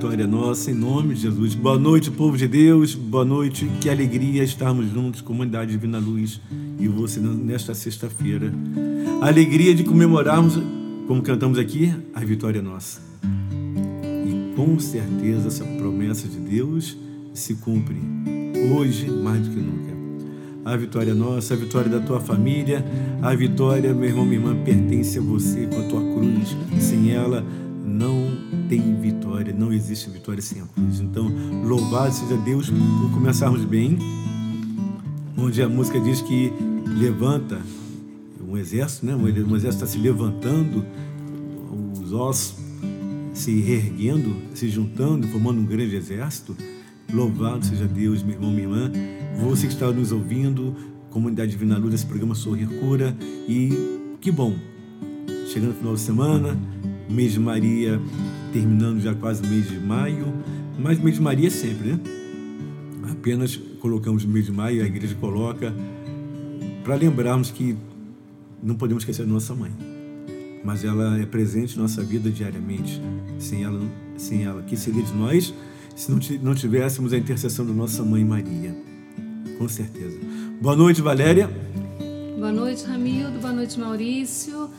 vitória nossa, em nome de Jesus. Boa noite, povo de Deus, boa noite, que alegria estarmos juntos, comunidade Divina Luz, e você nesta sexta-feira. Alegria de comemorarmos, como cantamos aqui, a vitória nossa. E com certeza essa promessa de Deus se cumpre hoje mais do que nunca. A vitória nossa, a vitória da tua família, a vitória, meu irmão, minha irmã, pertence a você com a tua cruz. Sem ela, não tem vitória, não existe vitória sem a cruz. Então, louvado seja Deus por começarmos bem, onde a música diz que levanta um exército, né? um exército está se levantando, os ossos se reerguendo, se juntando, formando um grande exército. Louvado seja Deus, meu irmão, minha irmã. Você que está nos ouvindo, Comunidade Divina esse programa Sorrir Cura. E que bom, chegando no final de semana, mês de Maria terminando já quase o mês de maio, mas mês de Maria é sempre, né? Apenas colocamos o mês de maio, a igreja coloca, para lembrarmos que não podemos esquecer da nossa mãe, mas ela é presente na nossa vida diariamente. Sem ela, sem ela, que seria de nós se não tivéssemos a intercessão da nossa mãe Maria? Com certeza. Boa noite, Valéria. Boa noite, Ramildo. Boa noite, Maurício.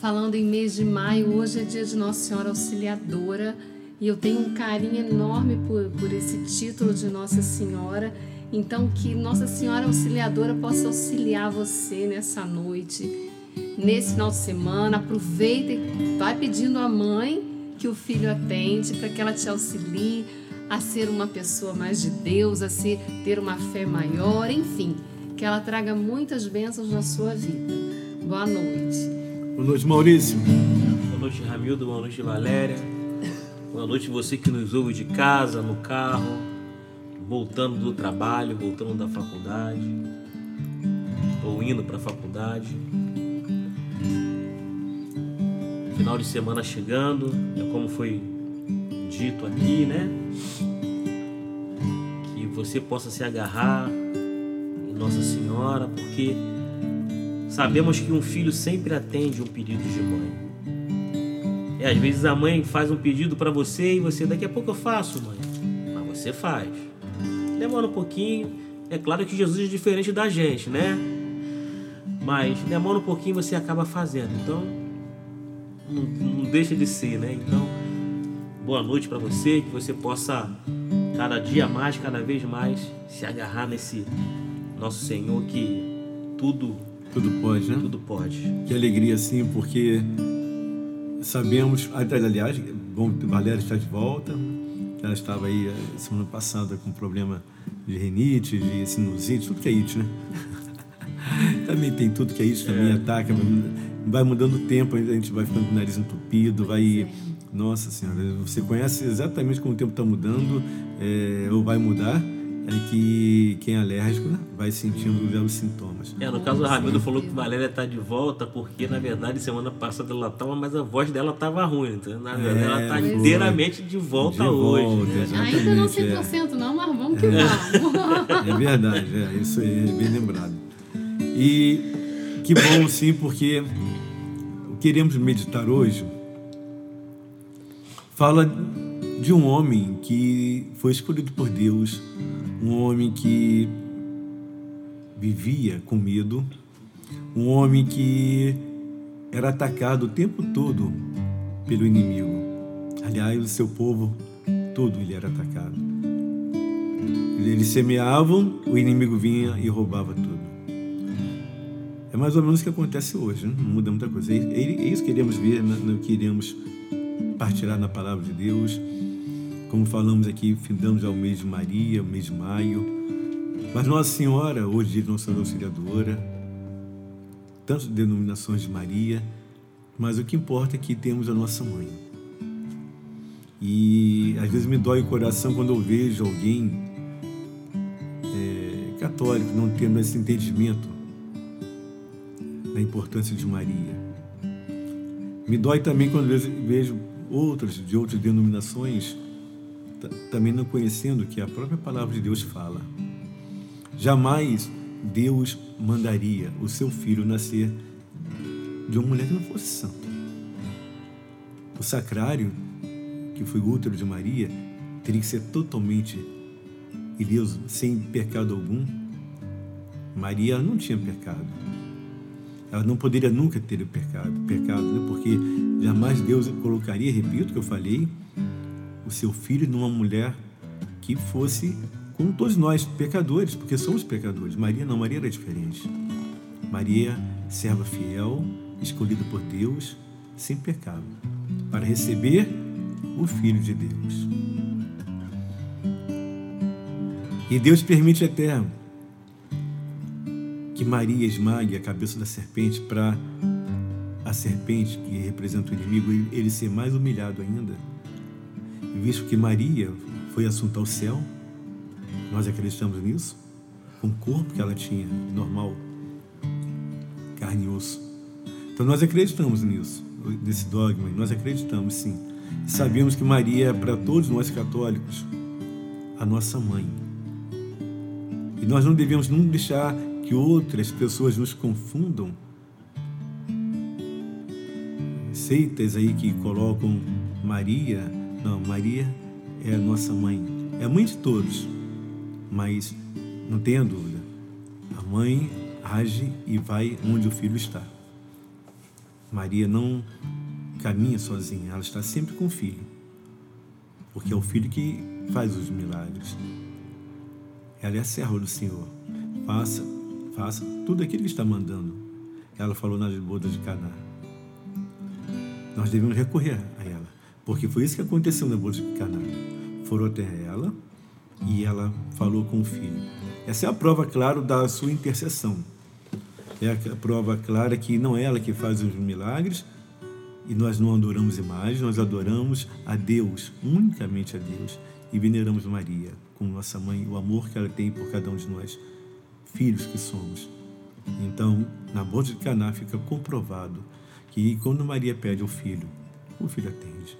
Falando em mês de maio, hoje é dia de Nossa Senhora Auxiliadora e eu tenho um carinho enorme por, por esse título de Nossa Senhora. Então, que Nossa Senhora Auxiliadora possa auxiliar você nessa noite, nesse final de semana. Aproveita e vai pedindo à mãe que o filho atende para que ela te auxilie a ser uma pessoa mais de Deus, a ser, ter uma fé maior, enfim, que ela traga muitas bênçãos na sua vida. Boa noite. Boa noite, Maurício. Boa noite, Ramildo. Boa noite, Valéria. Boa noite, você que nos ouve de casa, no carro, voltando do trabalho, voltando da faculdade, ou indo para a faculdade. Final de semana chegando, é como foi dito aqui, né? Que você possa se agarrar em Nossa Senhora, porque sabemos que um filho sempre atende um pedido de mãe. É, às vezes a mãe faz um pedido para você e você, daqui a pouco eu faço, mãe. Mas você faz. Demora um pouquinho. É claro que Jesus é diferente da gente, né? Mas demora um pouquinho você acaba fazendo. Então, não, não deixa de ser, né? Então, boa noite para você, que você possa cada dia mais, cada vez mais se agarrar nesse nosso Senhor que tudo tudo pode, né? Tudo pode. Que alegria sim, porque sabemos, aliás, bom, Valéria está de volta. Ela estava aí eh, semana passada com problema de rinite, de sinusite, tudo que é it, né? também tem tudo que é isso, também é. ataca, vai mudando o tempo, a gente vai ficando com o nariz entupido, vai nossa Senhora, você conhece exatamente como o tempo está mudando, é, ou vai mudar, é que quem é alérgico né, vai sentindo já os sintomas. É, no caso, o Ramildo falou que Valéria está de volta porque, na verdade, semana passada ela estava, mas a voz dela estava ruim. Então, na verdade, é, ela está inteiramente de volta de hoje. Volta, né? Ainda não 100% é. não, mas vamos que vamos. É verdade, é, isso aí é bem lembrado. E que bom, sim, porque queremos meditar hoje fala de um homem que foi escolhido por Deus, um homem que vivia com medo, um homem que era atacado o tempo todo pelo inimigo. Aliás, o seu povo todo ele era atacado. Eles semeavam, o inimigo vinha e roubava tudo. É mais ou menos o que acontece hoje, né? não muda muita coisa. É, é isso que queremos ver, não né? queremos partilhar na palavra de Deus. Como falamos aqui, findamos ao mês de Maria, o mês de maio. Mas Nossa Senhora, hoje Nossa Auxiliadora, tantas denominações de Maria, mas o que importa é que temos a nossa mãe. E às vezes me dói o coração quando eu vejo alguém é, católico não tendo esse entendimento da importância de Maria. Me dói também quando vejo outras de outras denominações também não conhecendo o que a própria palavra de Deus fala. Jamais Deus mandaria o seu filho nascer de uma mulher que não fosse santa. O sacrário que foi o útero de Maria, teria que ser totalmente ileso, sem pecado algum. Maria não tinha pecado. Ela não poderia nunca ter pecado, pecado, né? porque jamais Deus colocaria, repito o que eu falei, o seu filho numa mulher que fosse como todos nós, pecadores, porque somos pecadores. Maria não, Maria era diferente. Maria, serva fiel, escolhida por Deus, sem pecado, para receber o Filho de Deus. E Deus permite até que Maria esmague a cabeça da serpente para a serpente, que representa o inimigo, ele ser mais humilhado ainda. Visto que Maria foi assunta ao céu, nós acreditamos nisso, com o corpo que ela tinha, normal, carne e osso. Então nós acreditamos nisso, nesse dogma, nós acreditamos sim. Sabemos que Maria é para todos nós católicos a nossa mãe. E nós não devemos nunca deixar que outras pessoas nos confundam. Seitas aí que colocam Maria, não, Maria é a nossa mãe, é a mãe de todos, mas não tenha dúvida, a mãe age e vai onde o filho está. Maria não caminha sozinha, ela está sempre com o filho, porque é o filho que faz os milagres. Ela é a serva do Senhor. Faça, faça tudo aquilo que está mandando. Ela falou nas bodas de Caná. Nós devemos recorrer porque foi isso que aconteceu na boda de Caná. Foram até ela e ela falou com o filho. Essa é a prova, claro, da sua intercessão. É a prova clara que não é ela que faz os milagres, e nós não adoramos imagens, nós adoramos a Deus, unicamente a Deus, e veneramos Maria como nossa mãe, o amor que ela tem por cada um de nós, filhos que somos. Então, na boda de Caná fica comprovado que quando Maria pede ao filho, o filho atende.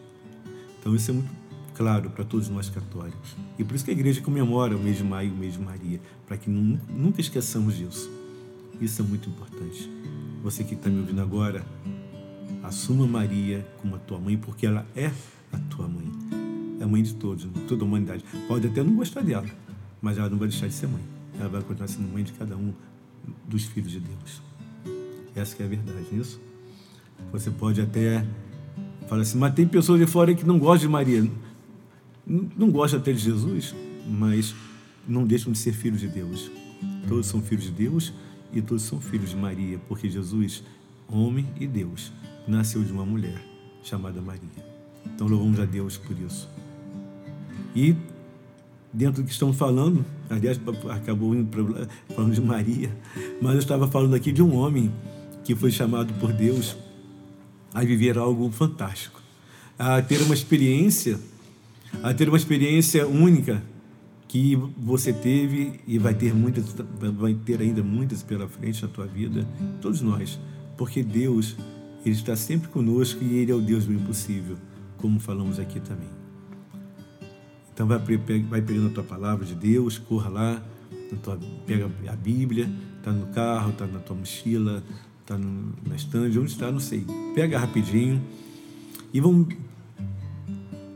Então, isso é muito claro para todos nós católicos. E por isso que a igreja comemora o mês de maio, o mês de Maria, para que nunca esqueçamos disso. Isso é muito importante. Você que está me ouvindo agora, Assuma Maria como a tua mãe, porque ela é a tua mãe. É a mãe de todos, de toda a humanidade. Pode até não gostar dela, mas ela não vai deixar de ser mãe. Ela vai continuar sendo mãe de cada um dos filhos de Deus. Essa é a verdade, é isso? Você pode até falar assim, mas tem pessoas de fora que não gostam de Maria. Não, gostam até de Jesus, mas não deixam de ser filhos de Deus. Todos são filhos de Deus e todos são filhos de Maria, porque Jesus, homem e Deus, nasceu de uma mulher chamada Maria. Então louvamos a Deus por isso. E dentro do que estamos falando, aliás, acabou indo falando de Maria, mas eu estava falando aqui de um homem que foi chamado por Deus a viver algo fantástico, a ter uma experiência, a ter uma experiência única que você teve e vai ter muitas, vai ter ainda muitas pela frente na tua vida, todos nós, porque Deus ele está sempre conosco e Ele é o Deus do impossível, como falamos aqui também. Então vai, vai pegando a tua palavra de Deus, corra lá, tua, pega a Bíblia, está no carro, está na tua mochila, está na estande, onde está, não sei. Pega rapidinho e vamos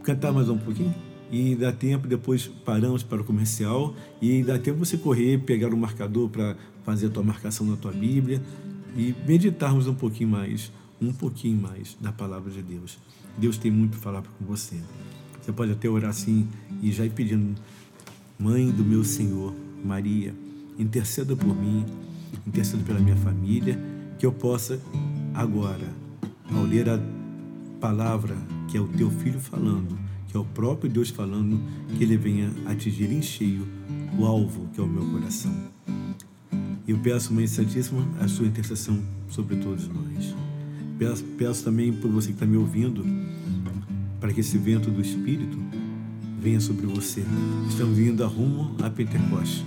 cantar mais um pouquinho. E dá tempo, depois paramos para o comercial e dá tempo você correr, pegar o marcador para fazer a tua marcação na tua Bíblia e meditarmos um pouquinho mais um pouquinho mais da palavra de Deus. Deus tem muito para falar com você. Você pode até orar assim e já ir pedindo, Mãe do meu Senhor, Maria, interceda por mim, interceda pela minha família, que eu possa agora, ao ler a palavra que é o teu filho falando, que é o próprio Deus falando, que ele venha atingir em cheio o alvo que é o meu coração. Eu peço, Mãe Santíssima, a sua intercessão sobre todos nós. Peço, peço também por você que está me ouvindo, para que esse vento do Espírito venha sobre você. Estamos vindo a rumo a Pentecoste.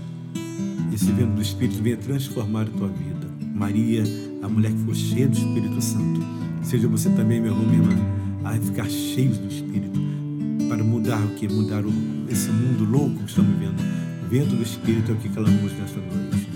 Esse vento do Espírito venha transformar a tua vida. Maria, a mulher que foi cheia do Espírito Santo. Seja você também, meu irmão, minha irmã, a ficar cheios do Espírito. Para mudar o que? Mudar o, esse mundo louco que estamos vivendo. O vento do Espírito é o que clamamos nesta noite.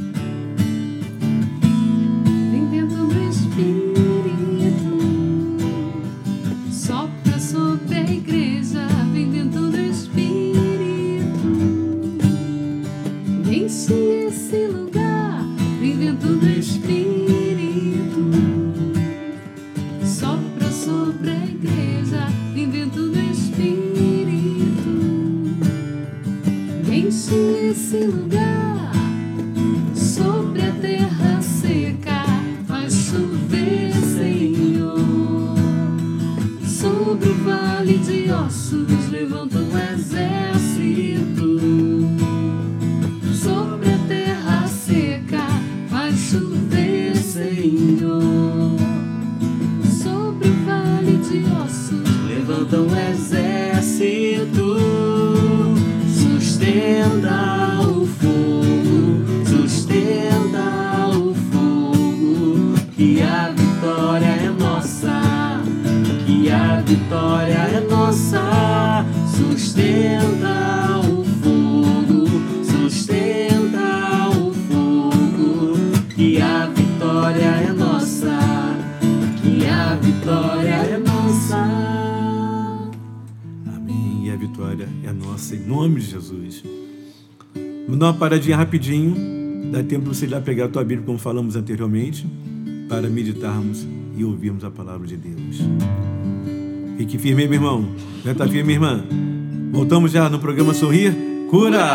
Dar uma paradinha rapidinho. Dá tempo de você lá pegar a tua Bíblia, como falamos anteriormente, para meditarmos e ouvirmos a palavra de Deus. Fique firme, meu irmão. Já está firme, irmã? Voltamos já no programa Sorrir Cura.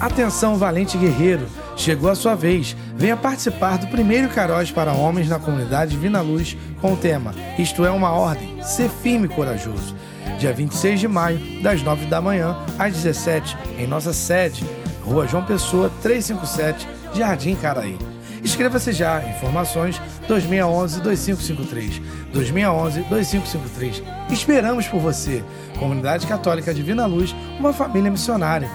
Atenção, valente guerreiro! Chegou a sua vez. Venha participar do primeiro Caróis para homens na comunidade Divina Luz com o tema Isto é uma ordem, ser firme e corajoso. Dia 26 de maio, das 9 da manhã às 17, em nossa sede, Rua João Pessoa, 357, Jardim Caraí. Inscreva-se já. Informações 2611-2553. 2611-2553. Esperamos por você. Comunidade Católica Divina Luz, uma família missionária.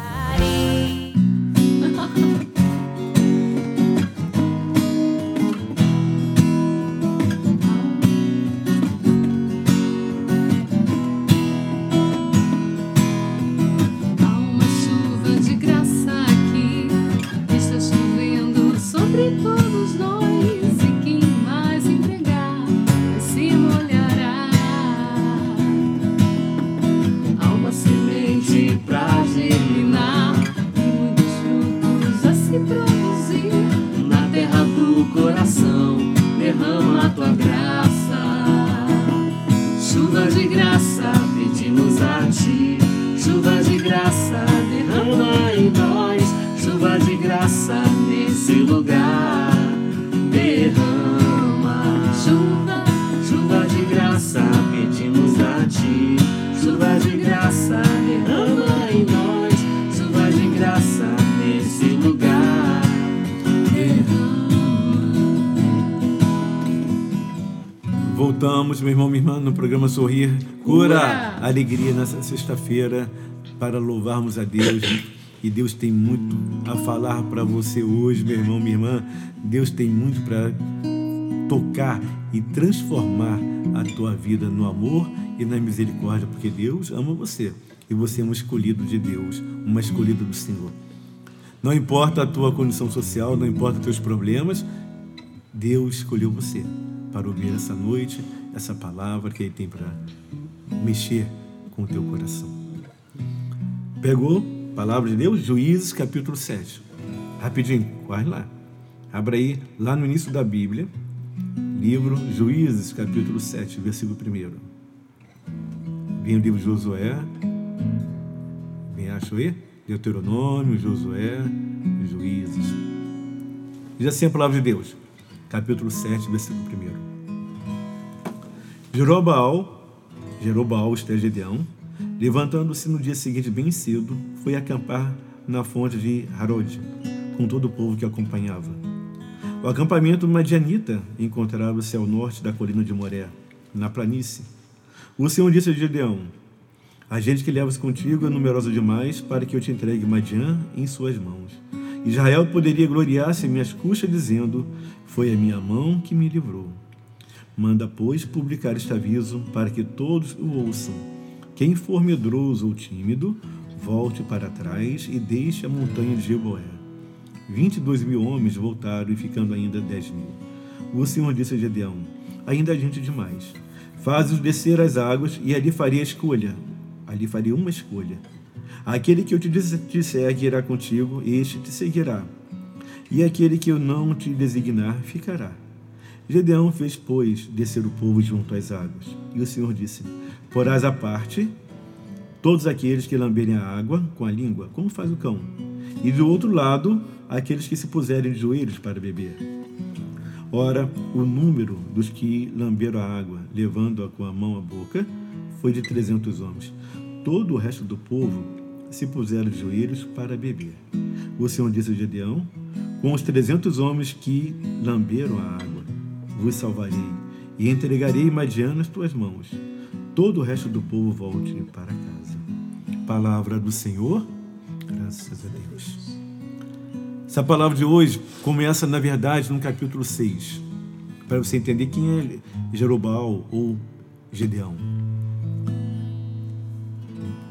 Voltamos, meu irmão, minha irmã, no programa Sorrir Cura. Alegria nessa sexta-feira para louvarmos a Deus. E Deus tem muito a falar para você hoje, meu irmão, minha irmã. Deus tem muito para tocar e transformar a tua vida no amor e na misericórdia, porque Deus ama você e você é um escolhido de Deus, uma escolhida do Senhor. Não importa a tua condição social, não importa os teus problemas, Deus escolheu você para ouvir essa noite essa palavra que Ele tem para mexer com o teu coração. Pegou? Palavra de Deus? Juízes capítulo 7. Rapidinho, corre lá. Abra aí, lá no início da Bíblia, livro Juízes capítulo 7, versículo 1. Vem o livro de Josué. Vem, achou aí? Deuteronômio, Josué, Juízes. Diz assim a palavra de Deus, capítulo 7, versículo 1. Jerobaal, Jerobaal, isto é levantando-se no dia seguinte bem cedo, foi acampar na fonte de Harod, com todo o povo que acompanhava. O acampamento madianita encontrava-se ao norte da colina de Moré, na planície. O Senhor disse a Gedeão: A gente que levas contigo é numerosa demais para que eu te entregue Madian em suas mãos. Israel poderia gloriar-se em minhas custas, dizendo: Foi a minha mão que me livrou. Manda, pois, publicar este aviso para que todos o ouçam. Quem for medroso ou tímido, volte para trás e deixe a montanha de Jeboé. Vinte e dois mil homens voltaram e ficando ainda dez mil. O Senhor disse a Gedeão: Ainda há gente demais. Faz-os descer as águas e ali farei a escolha. Ali farei uma escolha. Aquele que eu te disser que irá contigo, este te seguirá. E aquele que eu não te designar, ficará. Gedeão fez, pois, descer o povo junto às águas. E o Senhor disse: Porás à parte todos aqueles que lamberem a água com a língua, como faz o cão, e do outro lado, aqueles que se puserem de joelhos para beber. Ora, o número dos que lamberam a água, levando-a com a mão à boca, foi de trezentos homens. Todo o resto do povo se puseram de joelhos para beber. O Senhor disse a Gedeão: Com os trezentos homens que lamberam a água, vos salvarei e entregarei Madian nas tuas mãos. Todo o resto do povo volte para casa. Palavra do Senhor, graças a Deus. Essa palavra de hoje começa, na verdade, no capítulo 6, para você entender quem é Jerobal ou Gedeão.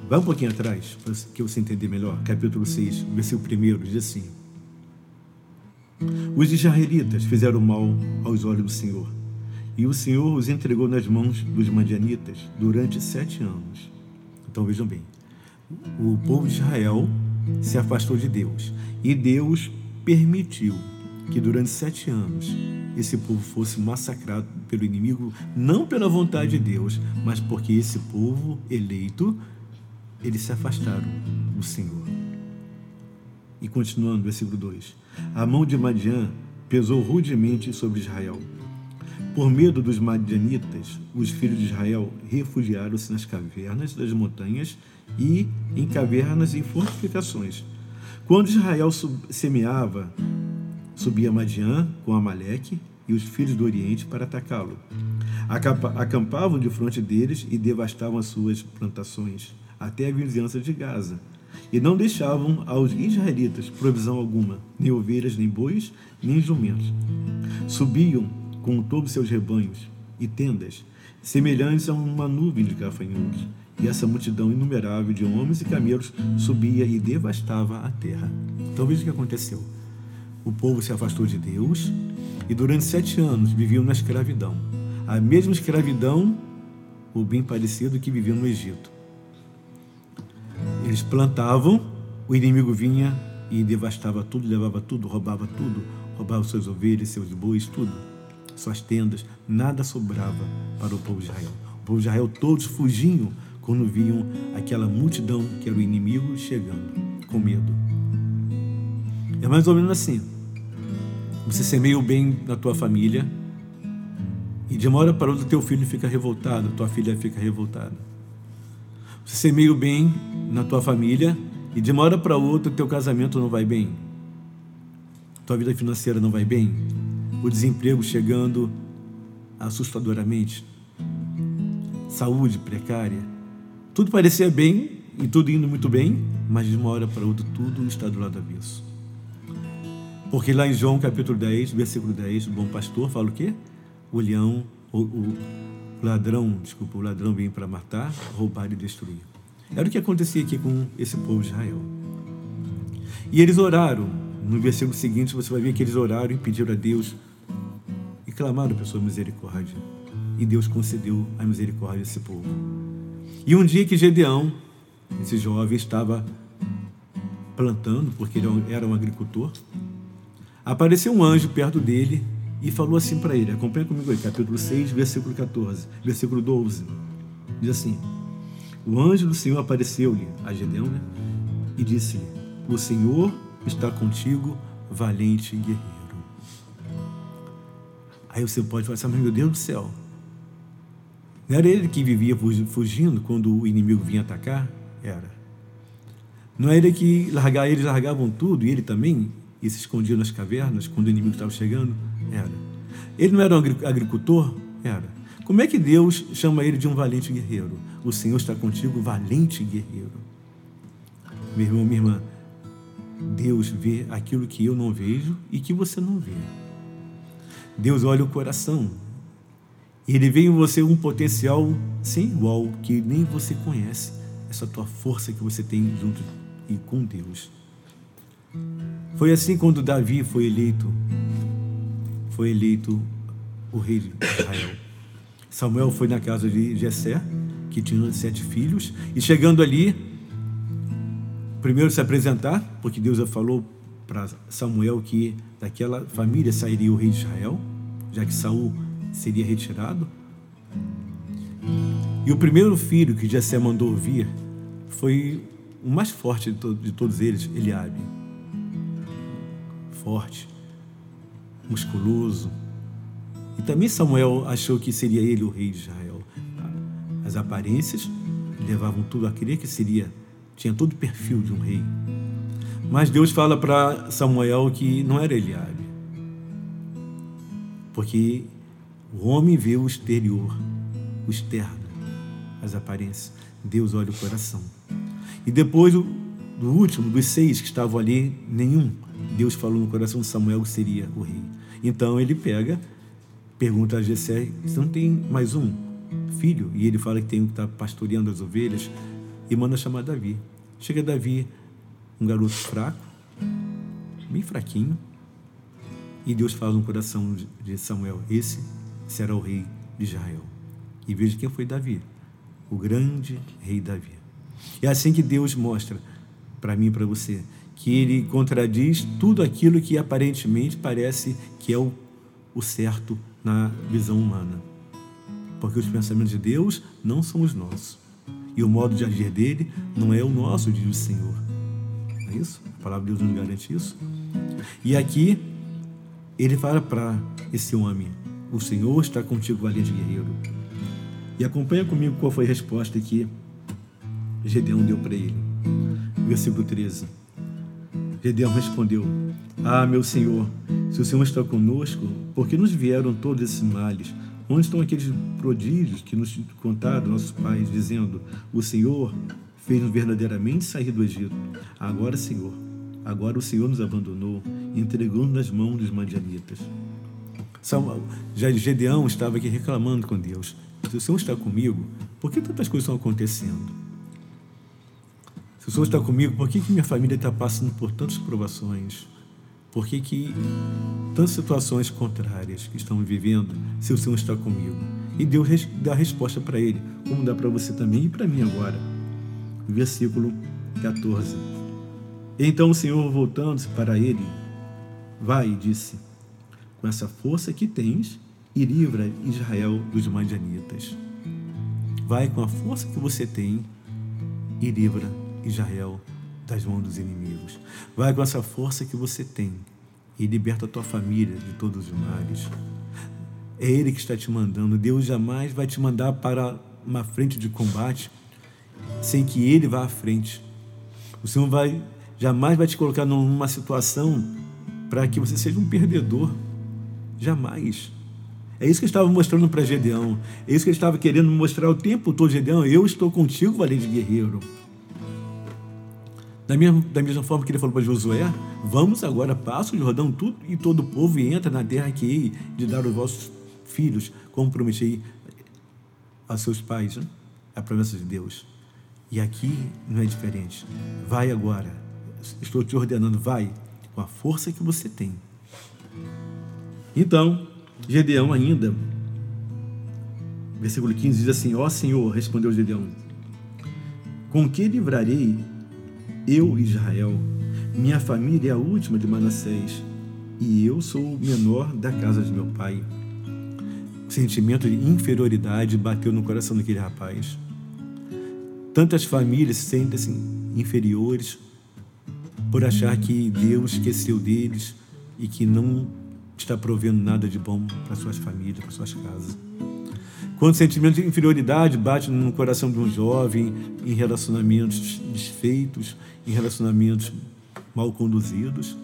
Vai um pouquinho atrás, para que você entender melhor. Capítulo 6, versículo 1, diz assim: Os israelitas fizeram mal aos olhos do Senhor, e o Senhor os entregou nas mãos dos madianitas durante sete anos. Então vejam bem: o povo de Israel se afastou de Deus. E Deus permitiu que durante sete anos esse povo fosse massacrado pelo inimigo, não pela vontade de Deus, mas porque esse povo eleito, eles se afastaram do Senhor. E continuando, versículo 2: A mão de Madian pesou rudemente sobre Israel. Por medo dos madianitas, os filhos de Israel refugiaram-se nas cavernas das montanhas e em cavernas e fortificações. Quando Israel semeava, subia Madian com Amaleque e os filhos do Oriente para atacá-lo. Acampavam de frente deles e devastavam as suas plantações, até a vizinhança de Gaza. E não deixavam aos israelitas provisão alguma, nem ovelhas, nem bois, nem jumentos. Subiam com todos seus rebanhos e tendas, semelhantes a uma nuvem de gafanhotos e essa multidão inumerável de homens e camelos subia e devastava a terra. Então veja o que aconteceu. O povo se afastou de Deus e durante sete anos viviam na escravidão. A mesma escravidão, ou bem parecido, que viviam no Egito. Eles plantavam, o inimigo vinha e devastava tudo, levava tudo, roubava tudo, roubava suas ovelhas, seus bois, tudo, suas tendas, nada sobrava para o povo de Israel. O povo de Israel todos fugiam quando viam aquela multidão que era o inimigo chegando, com medo. É mais ou menos assim. Você semeia o bem na tua família e de uma hora para outra teu filho fica revoltado, tua filha fica revoltada. Você semeia o bem na tua família e de uma hora para outra teu casamento não vai bem. Tua vida financeira não vai bem. O desemprego chegando assustadoramente. Saúde precária tudo parecia bem e tudo indo muito bem, mas de uma hora para outra tudo está do lado avesso. Porque lá em João capítulo 10, versículo 10, o bom pastor fala o quê? O leão, o, o ladrão, desculpa, o ladrão vem para matar, roubar e destruir. Era o que acontecia aqui com esse povo de Israel. E eles oraram. No versículo seguinte você vai ver que eles oraram e pediram a Deus e clamaram por sua misericórdia. E Deus concedeu a misericórdia a esse povo. E um dia que Gedeão, esse jovem, estava plantando, porque ele era um agricultor, apareceu um anjo perto dele e falou assim para ele: acompanha comigo aí, capítulo 6, versículo 14, versículo 12. Diz assim: O anjo do Senhor apareceu-lhe a Gedeão né, e disse-lhe: O Senhor está contigo, valente guerreiro. Aí você pode falar assim: meu Deus do céu, não era ele que vivia fugindo quando o inimigo vinha atacar? Era. Não era que largar, eles largavam tudo e ele também e se escondia nas cavernas quando o inimigo estava chegando? Era. Ele não era um agricultor? Era. Como é que Deus chama ele de um valente guerreiro? O Senhor está contigo, valente guerreiro. Meu irmão, minha irmã, Deus vê aquilo que eu não vejo e que você não vê. Deus olha o coração. Ele vê em você um potencial sem igual que nem você conhece. Essa tua força que você tem junto e com Deus. Foi assim quando Davi foi eleito, foi eleito o rei de Israel. Samuel foi na casa de Jessé, que tinha sete filhos, e chegando ali, primeiro se apresentar, porque Deus já falou para Samuel que daquela família sairia o rei de Israel, já que Saul seria retirado. E o primeiro filho que Jessé mandou vir foi o mais forte de, to de todos eles, Eliabe. Forte, musculoso. E também Samuel achou que seria ele o rei de Israel. As aparências levavam tudo a crer que seria, tinha todo o perfil de um rei. Mas Deus fala para Samuel que não era Eliabe. Porque o homem vê o exterior, o externo, as aparências. Deus olha o coração. E depois do, último, dos seis que estavam ali, nenhum. Deus falou no coração de Samuel que seria o rei. Então ele pega, pergunta a Jessé, você não tem mais um filho? E ele fala que tem um que está pastoreando as ovelhas e manda chamar Davi. Chega Davi, um garoto fraco, bem fraquinho, e Deus fala no coração de Samuel, esse será o rei de Israel. E veja quem foi Davi, o grande rei Davi. É assim que Deus mostra para mim e para você que ele contradiz tudo aquilo que aparentemente parece que é o, o certo na visão humana. Porque os pensamentos de Deus não são os nossos. E o modo de agir dele não é o nosso, diz o Senhor. Não é isso? A palavra de Deus nos garante isso. E aqui ele fala para esse homem: O Senhor está contigo, valente guerreiro. E acompanha comigo qual foi a resposta que Gedeão deu para ele. Versículo 13. Gedeão respondeu: Ah, meu Senhor, se o Senhor está conosco, por que nos vieram todos esses males? Onde estão aqueles prodígios que nos contaram nossos pais, dizendo: O Senhor fez-nos verdadeiramente sair do Egito? Agora, Senhor, agora o Senhor nos abandonou, entregando nas mãos dos madianitas. Já Gedeão estava aqui reclamando com Deus. Se o Senhor está comigo, por que tantas coisas estão acontecendo? Senhor está comigo, por que, que minha família está passando por tantas provações? Por que, que tantas situações contrárias que estamos vivendo, se o Senhor está comigo? E Deus dá a resposta para ele, como dá para você também e para mim agora. Versículo 14. Então o Senhor, voltando-se para ele, vai, disse, com essa força que tens, e livra Israel dos madianitas. Vai com a força que você tem e livra Israel das mãos dos inimigos. Vai com essa força que você tem e liberta a tua família de todos os males. É Ele que está te mandando. Deus jamais vai te mandar para uma frente de combate sem que Ele vá à frente. O Senhor vai jamais vai te colocar numa situação para que você seja um perdedor. Jamais. É isso que ele estava mostrando para Gedeão. É isso que ele estava querendo mostrar o tempo todo, Gedeão. Eu estou contigo, valente guerreiro. Da mesma, da mesma forma que ele falou para Josué, vamos agora, passa o Jordão tudo, e todo o povo e entra na terra que hei de dar aos vossos filhos, como prometi a seus pais. Né? A promessa de Deus. E aqui não é diferente. Vai agora. Estou te ordenando, vai com a força que você tem. Então, Gedeão ainda, versículo 15 diz assim: Ó Senhor, respondeu Gedeão, com que livrarei eu, Israel? Minha família é a última de Manassés e eu sou o menor da casa de meu pai. O sentimento de inferioridade bateu no coração daquele rapaz. Tantas famílias se sentem-se inferiores por achar que Deus esqueceu deles e que não está provendo nada de bom para suas famílias, para suas casas. Quando o sentimento de inferioridade bate no coração de um jovem em relacionamentos desfeitos, em relacionamentos mal conduzidos,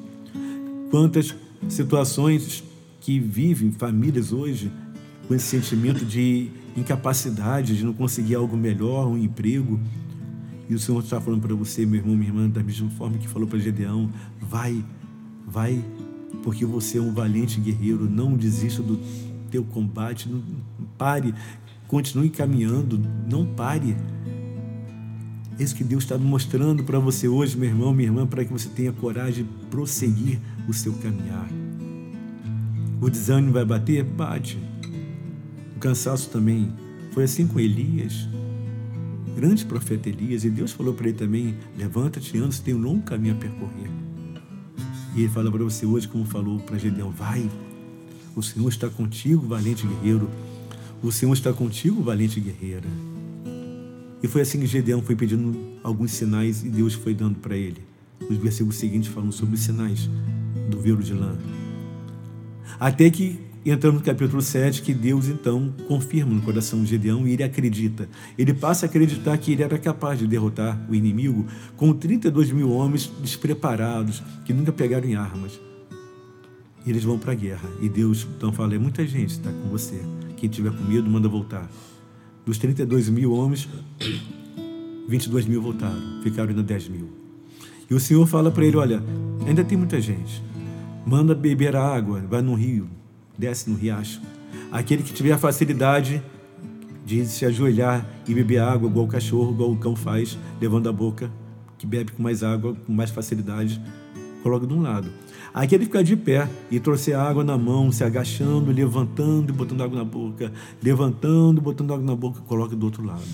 quantas situações que vivem famílias hoje com esse sentimento de incapacidade, de não conseguir algo melhor, um emprego. E o Senhor está falando para você, meu irmão, minha irmã, da mesma forma que falou para Gedeão: vai, vai porque você é um valente guerreiro. Não desista do teu combate, não pare, continue caminhando, não pare. Isso que Deus está mostrando para você hoje, meu irmão, minha irmã, para que você tenha coragem de prosseguir o seu caminhar. O desânimo vai bater? Bate. O cansaço também. Foi assim com Elias, grande profeta Elias, e Deus falou para ele também: levanta-te, anda, você tem um longo caminho a percorrer. E ele fala para você hoje, como falou para Gedeão: vai, o Senhor está contigo, valente guerreiro. O Senhor está contigo, valente guerreira. E foi assim que Gedeão foi pedindo alguns sinais e Deus foi dando para ele. Os versículos seguintes falam sobre os sinais do velo de lã. Até que entramos no capítulo 7, que Deus então confirma no coração de Gedeão e ele acredita. Ele passa a acreditar que ele era capaz de derrotar o inimigo com 32 mil homens despreparados, que nunca pegaram em armas. E eles vão para a guerra. E Deus então fala: é muita gente está com você. Quem tiver com medo, manda voltar. Dos 32 mil homens, 22 mil voltaram, ficaram ainda 10 mil. E o Senhor fala para ele: olha, ainda tem muita gente. Manda beber água, vai no rio, desce no riacho. Aquele que tiver a facilidade de se ajoelhar e beber água, igual o cachorro, igual o cão faz, levando a boca, que bebe com mais água, com mais facilidade, coloca de um lado. Aquele ficar de pé e trouxer água na mão, se agachando, levantando e botando água na boca, levantando, botando água na boca, coloca do outro lado.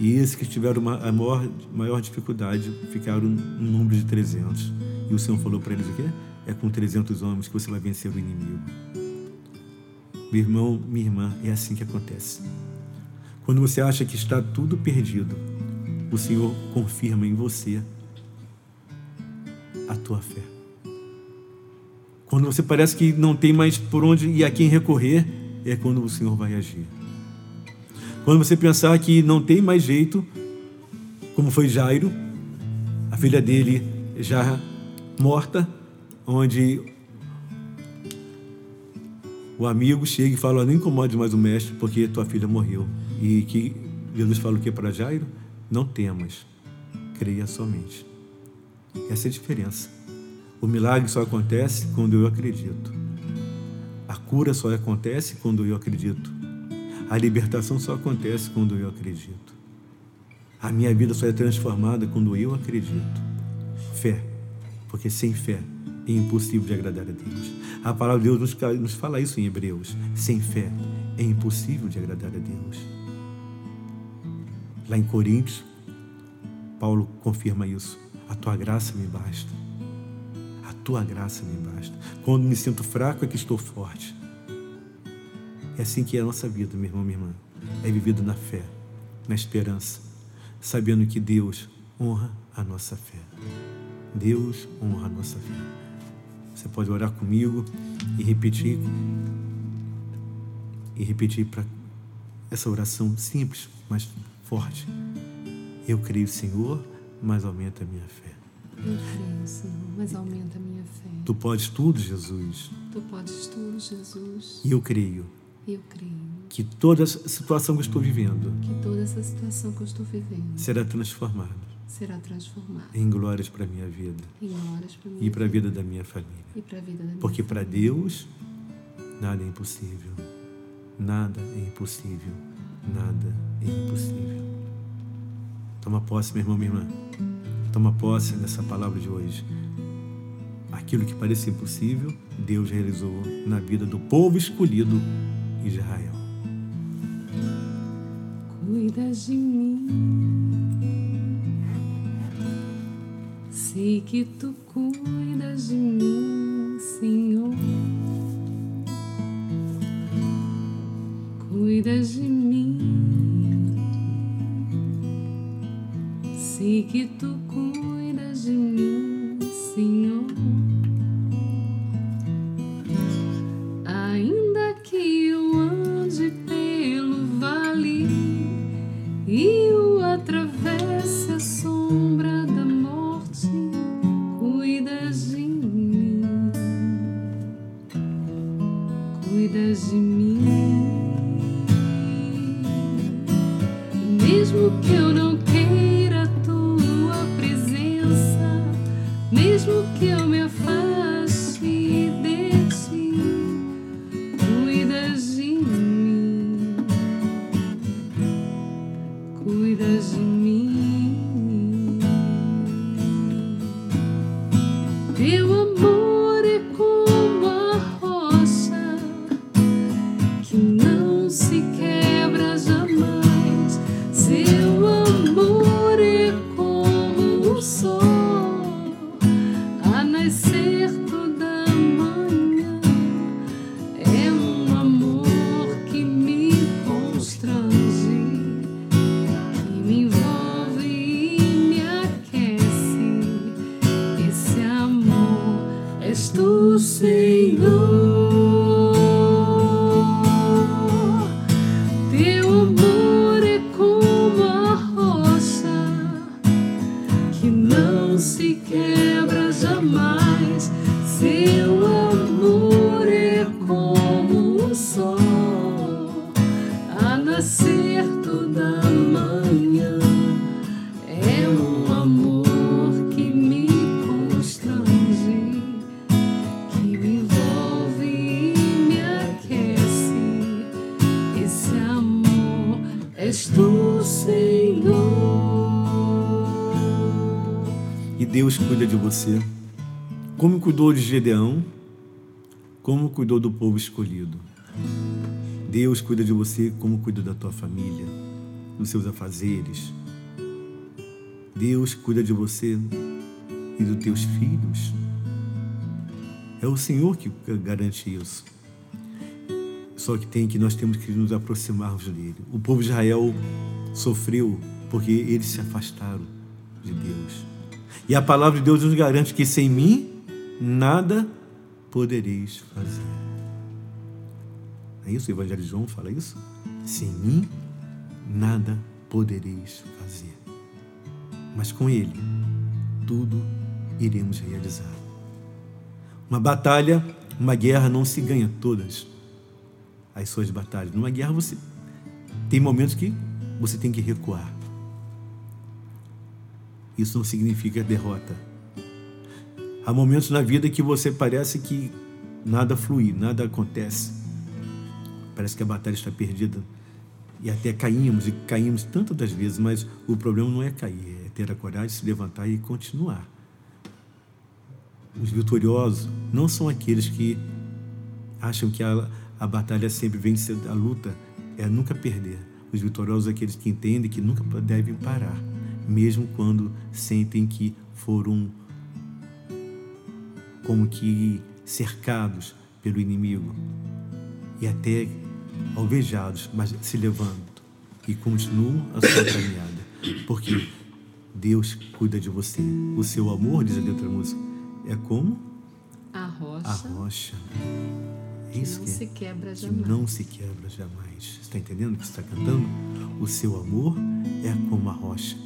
E esses que tiveram uma, a maior, maior dificuldade ficaram no número de 300. E o Senhor falou para eles o quê? É com 300 homens que você vai vencer o inimigo. Meu irmão, minha irmã, é assim que acontece. Quando você acha que está tudo perdido, o Senhor confirma em você a tua fé. Quando você parece que não tem mais por onde e a quem recorrer, é quando o Senhor vai agir. Quando você pensar que não tem mais jeito, como foi Jairo, a filha dele já morta, onde o amigo chega e fala: Não incomode mais o mestre, porque tua filha morreu. E que Jesus fala o que para Jairo? Não temas, creia somente. Essa é a diferença. O milagre só acontece quando eu acredito. A cura só acontece quando eu acredito. A libertação só acontece quando eu acredito. A minha vida só é transformada quando eu acredito. Fé. Porque sem fé é impossível de agradar a Deus. A palavra de Deus nos fala isso em Hebreus. Sem fé é impossível de agradar a Deus. Lá em Coríntios, Paulo confirma isso. A tua graça me basta. A tua graça me basta. Quando me sinto fraco é que estou forte. É assim que é a nossa vida, meu irmão, minha irmã. É vivido na fé, na esperança, sabendo que Deus honra a nossa fé. Deus honra a nossa fé. Você pode orar comigo e repetir e repetir para essa oração simples, mas forte. Eu creio, Senhor, mas aumenta a minha fé. Senhor, mas aumenta a minha fé. Tu podes tudo, Jesus. Tu podes tudo, Jesus. E eu creio Eu creio que toda essa situação que eu estou vivendo que toda essa situação que eu estou vivendo será transformada será transformada em glórias para a minha vida em glórias para mim e para a vida da minha família. e para a vida da minha Porque para. Deus nada é impossível. Nada é impossível. Nada é impossível. Toma posse, meu irmão, minha irmã. Toma posse dessa palavra de hoje. Aquilo que parecia impossível, Deus realizou na vida do povo escolhido Israel. Cuidas de mim. Sei que tu cuidas de mim, Senhor. Cuidas de mim. Sei que tu cuidou de Gedeão, como cuidou do povo escolhido. Deus cuida de você como cuida da tua família, dos seus afazeres. Deus cuida de você e dos teus filhos. É o Senhor que garante isso. Só que tem que nós temos que nos aproximarmos dele. O povo de Israel sofreu porque eles se afastaram de Deus. E a palavra de Deus nos garante que sem mim nada podereis fazer. É isso? O Evangelho de João fala isso? Sem mim nada podereis fazer. Mas com Ele tudo iremos realizar. Uma batalha, uma guerra não se ganha todas as suas batalhas. Numa guerra você tem momentos que você tem que recuar. Isso não significa derrota. Há momentos na vida que você parece que nada flui, nada acontece. Parece que a batalha está perdida. E até caímos e caímos tantas vezes, mas o problema não é cair, é ter a coragem de se levantar e continuar. Os vitoriosos não são aqueles que acham que a, a batalha sempre vence a luta, é nunca perder. Os vitoriosos são aqueles que entendem que nunca devem parar, mesmo quando sentem que foram como que cercados pelo inimigo e até alvejados, mas se levantam e continuam a sua caminhada, porque Deus cuida de você. O seu amor, diz a letra música, é como A rocha, a rocha. É que isso não que é. se quebra que jamais. não se quebra jamais. Você está entendendo o que você está cantando? O seu amor é como a rocha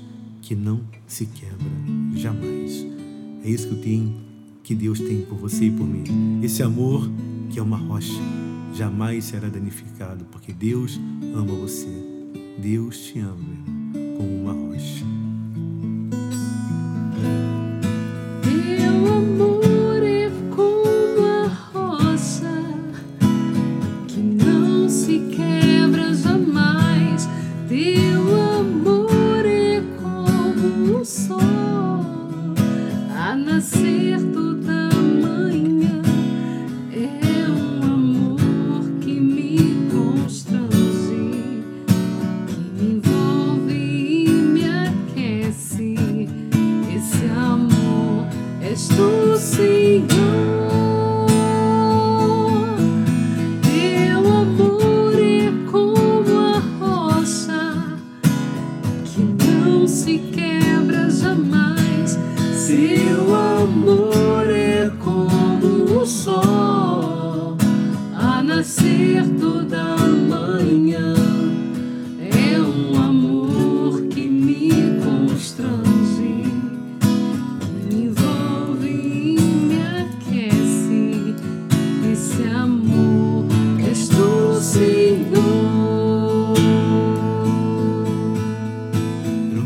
que não se quebra jamais. É isso que eu tenho, que Deus tem por você e por mim. Esse amor que é uma rocha jamais será danificado, porque Deus ama você. Deus te ama, meu irmão,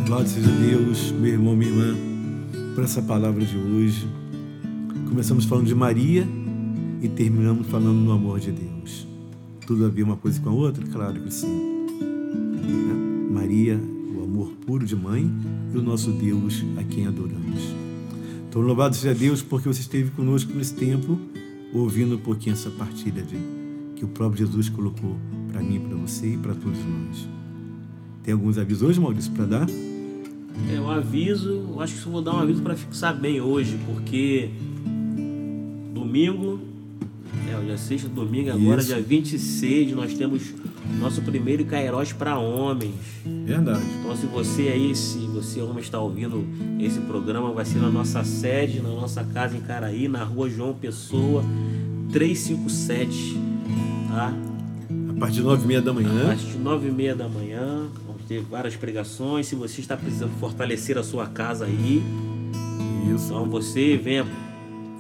Louvado seja Deus, meu irmão, minha irmã, por essa palavra de hoje. Começamos falando de Maria e terminamos falando no amor de Deus. Tudo a ver uma coisa com a outra? Claro que sim. Maria, o amor puro de mãe e o nosso Deus a quem adoramos. Então, louvado seja Deus porque você esteve conosco nesse tempo, ouvindo um pouquinho essa partilha de, que o próprio Jesus colocou para mim, para você e para todos nós. Tem alguns avisos hoje, Maurício, para dar? É, um aviso, eu acho que eu vou dar um aviso para fixar bem hoje, porque domingo, é, hoje é sexta, domingo, agora Isso. dia 26, nós temos nosso primeiro Kairos para homens. Verdade. Então, se você aí se você, homem, está ouvindo esse programa, vai ser na nossa sede, na nossa casa em Caraí, na rua João Pessoa, 357, tá? A partir de nove e meia da A manhã. partir de nove e meia da manhã, ter várias pregações. Se você está precisando fortalecer a sua casa aí, Isso. então você venha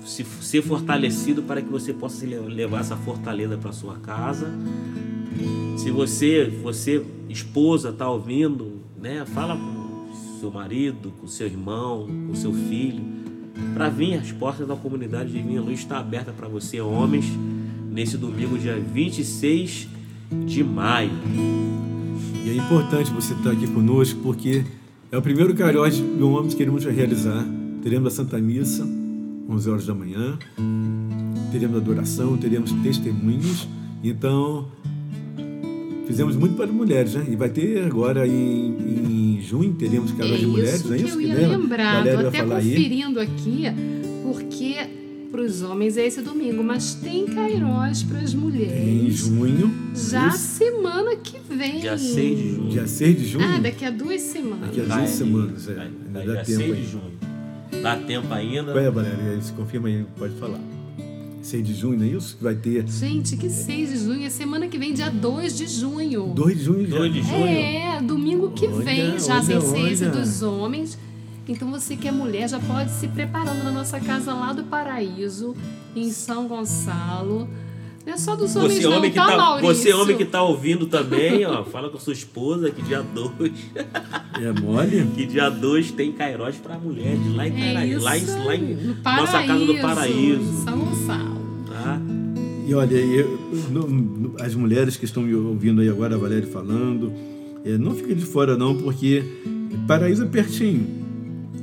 se, ser fortalecido para que você possa levar essa fortaleza para sua casa. Se você, você esposa, está ouvindo, né? Fala com seu marido, com seu irmão, com seu filho, para vir. As portas da comunidade Divina Luz está aberta para você, homens, nesse domingo, dia 26 de maio. E é importante você estar aqui conosco, porque é o primeiro Cariós de homens que queremos realizar. Teremos a Santa Missa, 11 horas da manhã. Teremos adoração, teremos testemunhos. Então, fizemos muito para as mulheres, né? E vai ter agora em, em junho, teremos Cariós de Mulheres, não é que isso? eu ia lembra? lembrar. Vai até falar aí. conferindo aqui, porque para os homens é esse domingo, mas tem Cairós para as Em mulheres. junho. Já isso? semana que vem. Dia 6 de junho. Dia 6 de junho. Ah, daqui a duas semanas. Daqui a duas é, semanas, é. tá, Ainda tá, dá dia tempo 6 aí. de junho. Dá tempo ainda. Qual é, Valéria? Se confirma aí, pode falar. 6 de junho, não é isso? Que vai ter Gente, que 6 de junho? É semana que vem, dia 2 de junho. 2 de junho já. 2 de junho. É, domingo que Olha, vem, já olha, esse olha. dos homens. Então você que é mulher já pode se preparando na nossa casa lá do Paraíso, em São Gonçalo. Não é só dos homens Você não, homem, que tá, tá, Maurício? você homem que tá ouvindo também, ó, fala com sua esposa que dia 2, É mole? que dia 2 tem Cairós para mulheres, lá em É Caraí, isso lá em, lá em aí, no nossa casa do Paraíso, Paraíso, São Gonçalo. tá? E olha, eu- no- no- as mulheres que estão me ouvindo aí agora, a Valéria falando, é, não fica de fora não, porque Paraíso é pertinho.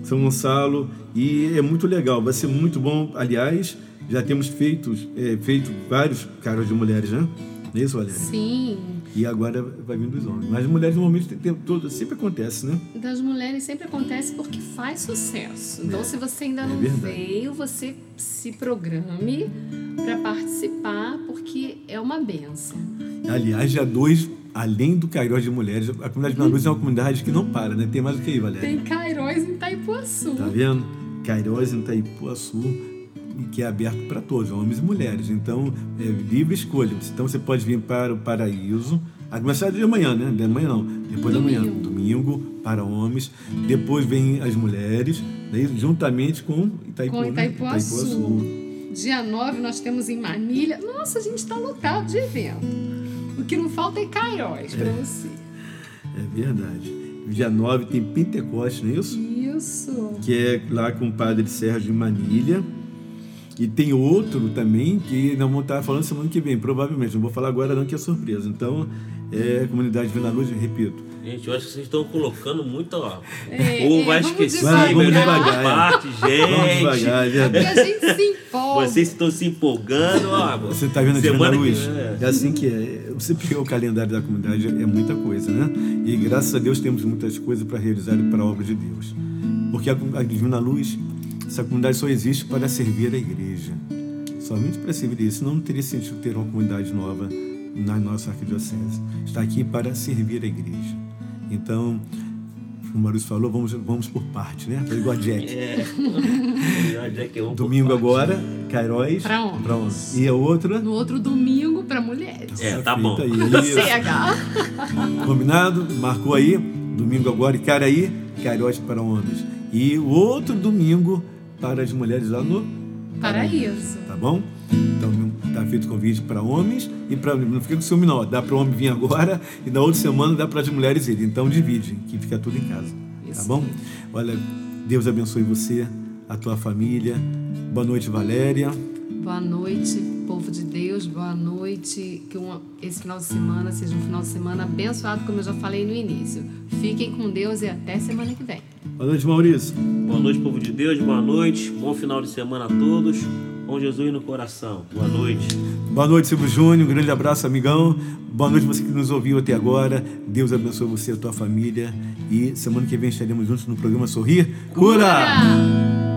São Gonçalo e é muito legal, vai ser muito bom. Aliás, já temos feito, é, feito vários caras de mulheres, né? Não é isso, Valéria? Sim. E agora vai vindo dos homens. Mas as mulheres normalmente tem, tem, todo, sempre acontece, né? Das mulheres sempre acontece porque faz sucesso. Então, É, se você ainda é não verdade. veio, você se programe para participar, porque é uma benção. Aliás, já dois, além do Cairós de Mulheres, a comunidade da Luz é uma comunidade que não para, né? Tem mais o que aí, Valéria? Tem Cairós em Itaipuaçu. Tá vendo? Cairós em Itaipuaçu, que é aberto para todos, homens e mulheres. Então, é livre escolha. Então, você pode vir para o Paraíso, a começar de manhã, né? De manhã não, depois da manhã. Domingo. Domingo, para homens. Depois vem as mulheres, daí, juntamente com Itaipu, Com né? Itaipuaçu. Dia 9 nós temos em Manilha. Nossa, a gente está lotado de evento. O que não falta é Cairós para você. É verdade. Dia 9 tem Pentecoste, não é isso? Isso. que é lá com o padre Sérgio Manilha. E tem outro também que nós vamos estar falando semana que vem, provavelmente. Não vou falar agora não, que é surpresa. Então, é Comunidade Vila Luz, eu repito. Gente, eu acho que vocês estão colocando muito, ó. É, o povo é, vai vamos esquecer devagar. a melhor devagar, é. parte, gente. Vamos devagar, é Porque verdade. a gente se empolga. Vocês estão se empolgando, ó. Você está vendo a Vila semana que- Luz? é. É assim que é. Você pegou o calendário da comunidade, é muita coisa, né? E graças a Deus temos muitas coisas para realizar e para a obra de Deus. Porque a, a Divina Luz, essa comunidade só existe para servir a igreja. Somente para servir isso. Não teria sentido ter uma comunidade nova na nossa arquidiocese. Está aqui para servir a igreja. Então, como o Maurício falou, vamos, vamos por parte, né? Foi igual a Jack. É. Um por Domingo agora, Cairóis. Pra homens. pra homens. E a outra? No outro domingo para mulheres. É, tá bom. Aí. CH. Combinado? Marcou aí? Domingo agora, Icaraí, Cairóis para homens. E o outro domingo para as mulheres lá no Paraíso. Tá bom? Então tá feito o convite para homens e para não fica com ciúme não. Dá para o homem vir agora e na outra semana dá para as mulheres irem. Então divide, que fica tudo em casa. Tá Isso bom? Olha, Deus abençoe você, a tua família. Boa noite, Valéria. Boa noite, povo de Deus. Boa noite. Que uma- esse final de semana seja um final de semana abençoado, como eu já falei no início. Fiquem com Deus e até semana que vem. Boa noite, Maurício. Boa noite, povo de Deus. Boa noite. Bom final de semana a todos. Com Jesus no coração. Boa noite. Boa noite, Silvio Júnior. Um grande abraço, amigão. Boa noite você que nos ouviu até agora. Deus abençoe você e a tua família. E semana que vem estaremos juntos no programa Sorrir Cura! Cura!